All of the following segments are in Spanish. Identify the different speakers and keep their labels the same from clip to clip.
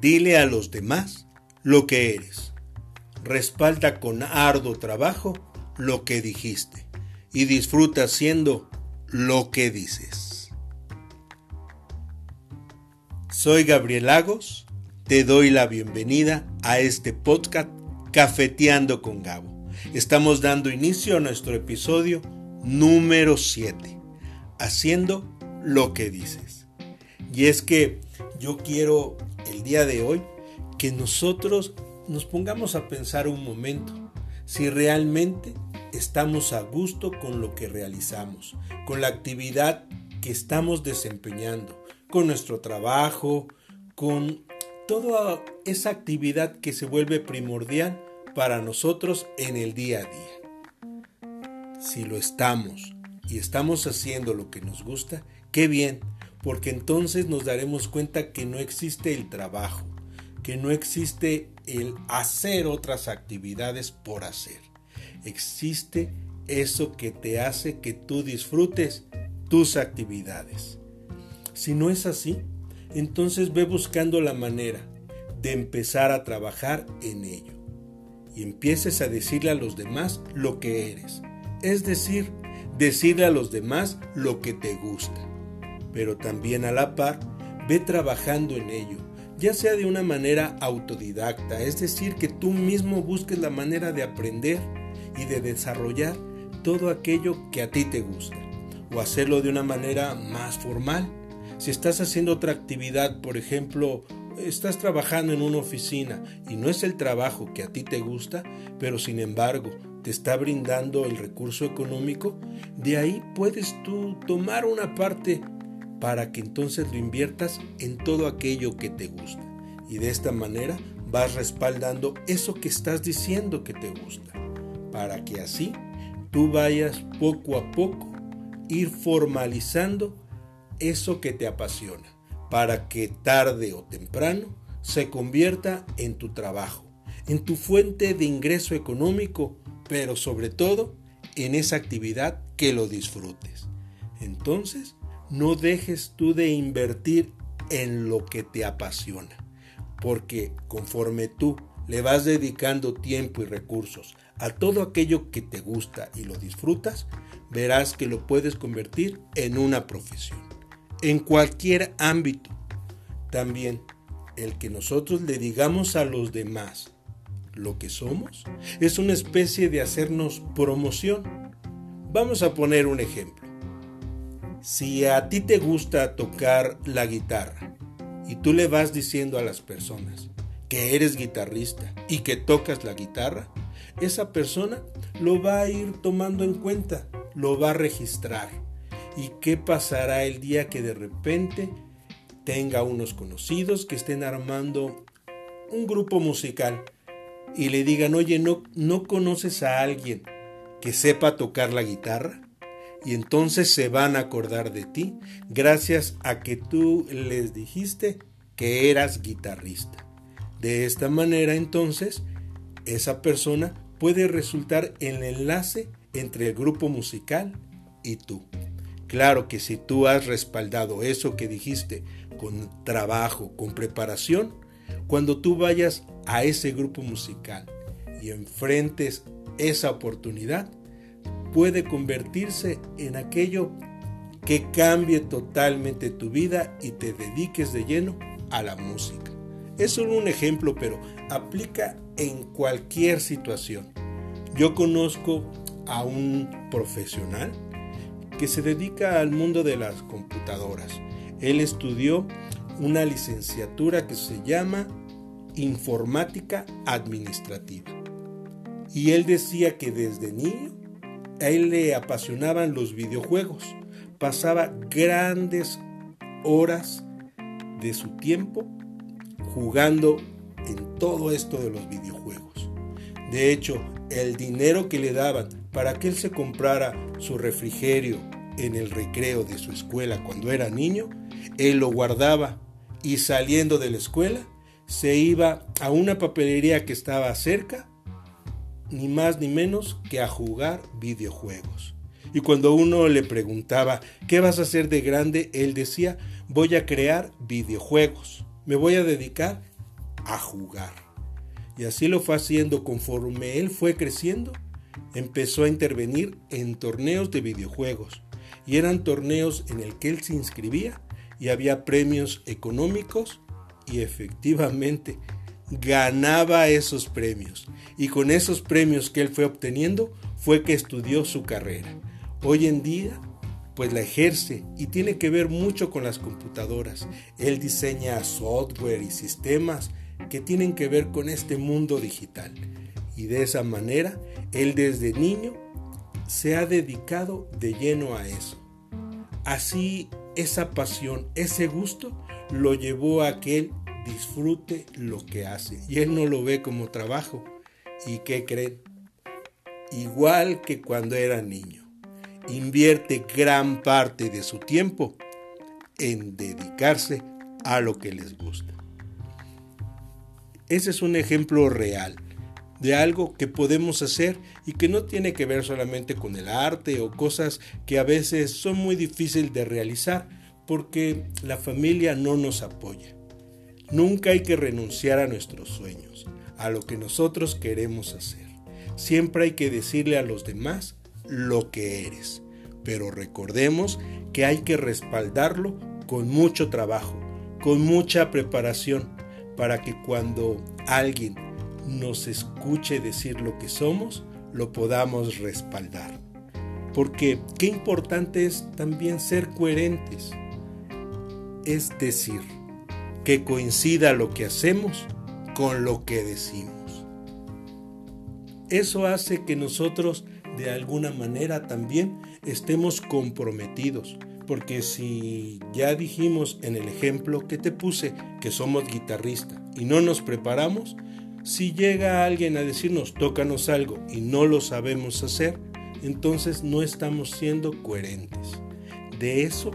Speaker 1: Dile a los demás lo que eres. Respalda con arduo trabajo lo que dijiste y disfruta haciendo lo que dices. Soy Gabriel Lagos, te doy la bienvenida a este podcast Cafeteando con Gabo. Estamos dando inicio a nuestro episodio número 7, haciendo lo que dices. Y es que yo quiero el día de hoy que nosotros nos pongamos a pensar un momento si realmente estamos a gusto con lo que realizamos, con la actividad que estamos desempeñando, con nuestro trabajo, con toda esa actividad que se vuelve primordial para nosotros en el día a día. Si lo estamos y estamos haciendo lo que nos gusta, qué bien, porque entonces nos daremos cuenta que no existe el trabajo, que no existe el hacer otras actividades por hacer. Existe eso que te hace que tú disfrutes tus actividades. Si no es así, entonces ve buscando la manera de empezar a trabajar en ello y empieces a decirle a los demás lo que eres. Es decir, decirle a los demás lo que te gusta pero también a la par, ve trabajando en ello, ya sea de una manera autodidacta, es decir, que tú mismo busques la manera de aprender y de desarrollar todo aquello que a ti te gusta, o hacerlo de una manera más formal. Si estás haciendo otra actividad, por ejemplo, estás trabajando en una oficina y no es el trabajo que a ti te gusta, pero sin embargo te está brindando el recurso económico, de ahí puedes tú tomar una parte para que entonces lo inviertas en todo aquello que te gusta. Y de esta manera vas respaldando eso que estás diciendo que te gusta, para que así tú vayas poco a poco ir formalizando eso que te apasiona, para que tarde o temprano se convierta en tu trabajo, en tu fuente de ingreso económico, pero sobre todo en esa actividad que lo disfrutes. Entonces, no dejes tú de invertir en lo que te apasiona, porque conforme tú le vas dedicando tiempo y recursos a todo aquello que te gusta y lo disfrutas, verás que lo puedes convertir en una profesión, en cualquier ámbito. También el que nosotros le digamos a los demás lo que somos es una especie de hacernos promoción. Vamos a poner un ejemplo. Si a ti te gusta tocar la guitarra y tú le vas diciendo a las personas que eres guitarrista y que tocas la guitarra, esa persona lo va a ir tomando en cuenta, lo va a registrar. ¿Y qué pasará el día que de repente tenga unos conocidos que estén armando un grupo musical y le digan, oye, ¿no, ¿no conoces a alguien que sepa tocar la guitarra? Y entonces se van a acordar de ti gracias a que tú les dijiste que eras guitarrista. De esta manera entonces esa persona puede resultar el enlace entre el grupo musical y tú. Claro que si tú has respaldado eso que dijiste con trabajo, con preparación, cuando tú vayas a ese grupo musical y enfrentes esa oportunidad, puede convertirse en aquello que cambie totalmente tu vida y te dediques de lleno a la música. Es solo un ejemplo, pero aplica en cualquier situación. Yo conozco a un profesional que se dedica al mundo de las computadoras. Él estudió una licenciatura que se llama Informática Administrativa. Y él decía que desde niño a él le apasionaban los videojuegos. Pasaba grandes horas de su tiempo jugando en todo esto de los videojuegos. De hecho, el dinero que le daban para que él se comprara su refrigerio en el recreo de su escuela cuando era niño, él lo guardaba y saliendo de la escuela se iba a una papelería que estaba cerca ni más ni menos que a jugar videojuegos. Y cuando uno le preguntaba, ¿qué vas a hacer de grande? Él decía, voy a crear videojuegos. Me voy a dedicar a jugar. Y así lo fue haciendo conforme él fue creciendo. Empezó a intervenir en torneos de videojuegos. Y eran torneos en el que él se inscribía y había premios económicos y efectivamente ganaba esos premios. Y con esos premios que él fue obteniendo fue que estudió su carrera. Hoy en día pues la ejerce y tiene que ver mucho con las computadoras. Él diseña software y sistemas que tienen que ver con este mundo digital. Y de esa manera, él desde niño se ha dedicado de lleno a eso. Así, esa pasión, ese gusto, lo llevó a que él disfrute lo que hace. Y él no lo ve como trabajo. ¿Y qué creen? Igual que cuando era niño invierte gran parte de su tiempo en dedicarse a lo que les gusta. Ese es un ejemplo real de algo que podemos hacer y que no tiene que ver solamente con el arte o cosas que a veces son muy difíciles de realizar porque la familia no nos apoya. Nunca hay que renunciar a nuestros sueños, a lo que nosotros queremos hacer. Siempre hay que decirle a los demás lo que eres. Pero recordemos que hay que respaldarlo con mucho trabajo, con mucha preparación, para que cuando alguien nos escuche decir lo que somos, lo podamos respaldar. Porque qué importante es también ser coherentes. Es decir, que coincida lo que hacemos con lo que decimos. Eso hace que nosotros de alguna manera también estemos comprometidos. Porque si ya dijimos en el ejemplo que te puse que somos guitarristas y no nos preparamos, si llega alguien a decirnos tócanos algo y no lo sabemos hacer, entonces no estamos siendo coherentes. De eso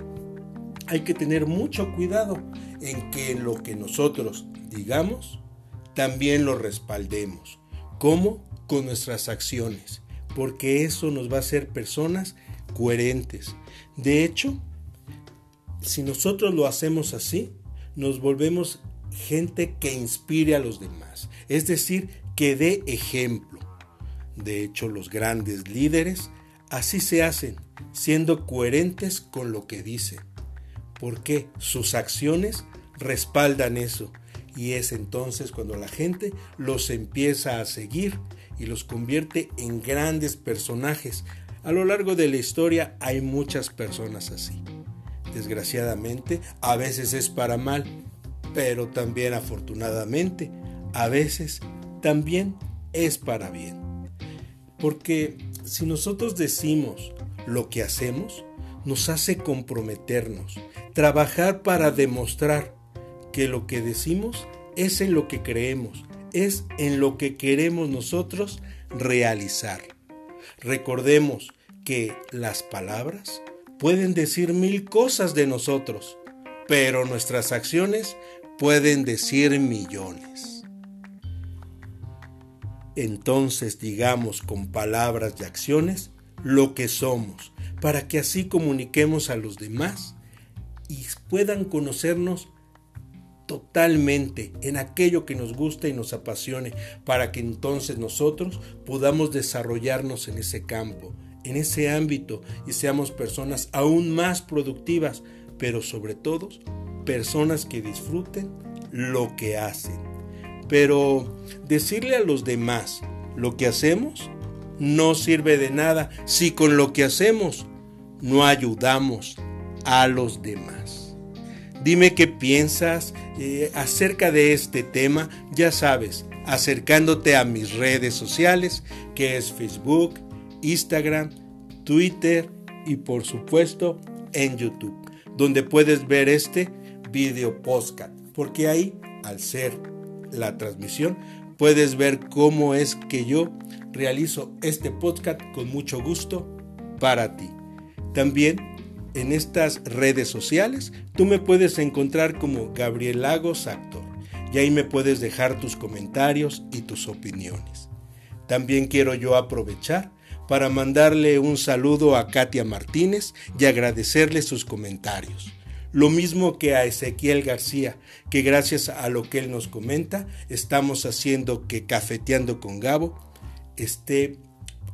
Speaker 1: hay que tener mucho cuidado en que lo que nosotros digamos también lo respaldemos. ¿Cómo? Con nuestras acciones porque eso nos va a hacer personas coherentes. De hecho, si nosotros lo hacemos así, nos volvemos gente que inspire a los demás, es decir, que dé ejemplo. De hecho, los grandes líderes así se hacen, siendo coherentes con lo que dicen, porque sus acciones respaldan eso, y es entonces cuando la gente los empieza a seguir y los convierte en grandes personajes. A lo largo de la historia hay muchas personas así. Desgraciadamente, a veces es para mal, pero también afortunadamente, a veces también es para bien. Porque si nosotros decimos lo que hacemos, nos hace comprometernos, trabajar para demostrar que lo que decimos es en lo que creemos, es en lo que queremos nosotros realizar. Recordemos que las palabras pueden decir mil cosas de nosotros, pero nuestras acciones pueden decir millones. Entonces digamos con palabras y acciones lo que somos, para que así comuniquemos a los demás y puedan conocernos totalmente en aquello que nos gusta y nos apasione, para que entonces nosotros podamos desarrollarnos en ese campo, en ese ámbito y seamos personas aún más productivas, pero sobre todo personas que disfruten lo que hacen. Pero decirle a los demás lo que hacemos no sirve de nada si con lo que hacemos no ayudamos a los demás. Dime qué piensas eh, acerca de este tema, ya sabes, acercándote a mis redes sociales, que es Facebook, Instagram, Twitter y por supuesto en YouTube, donde puedes ver este video podcast, porque ahí, al ser la transmisión, puedes ver cómo es que yo realizo este podcast con mucho gusto para ti. También en estas redes sociales, tú me puedes encontrar como Gabriel Lagos Actor y ahí me puedes dejar tus comentarios y tus opiniones. También quiero yo aprovechar para mandarle un saludo a Katia Martínez y agradecerle sus comentarios. Lo mismo que a Ezequiel García, que gracias a lo que él nos comenta, estamos haciendo que Cafeteando con Gabo esté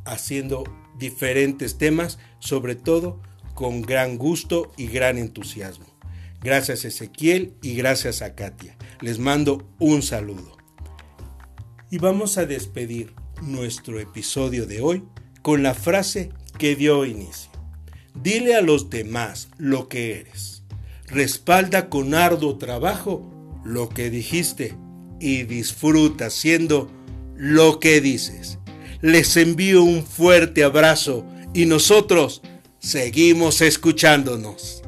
Speaker 1: haciendo diferentes temas, sobre todo con gran gusto y gran entusiasmo. Gracias Ezequiel y gracias a Katia. Les mando un saludo. Y vamos a despedir nuestro episodio de hoy con la frase que dio inicio. Dile a los demás lo que eres. Respalda con arduo trabajo lo que dijiste y disfruta siendo lo que dices. Les envío un fuerte abrazo y nosotros seguimos escuchándonos.